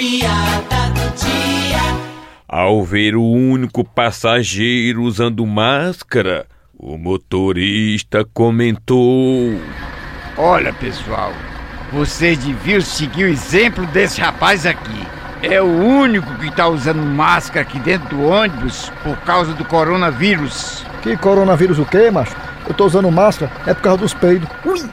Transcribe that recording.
piada do dia. Ao ver o único passageiro usando máscara, o motorista comentou: Olha, pessoal, vocês deviam seguir o exemplo desse rapaz aqui. É o único que está usando máscara aqui dentro do ônibus por causa do coronavírus. Que coronavírus o quê, macho? Eu tô usando máscara, é por causa dos peidos. Ui!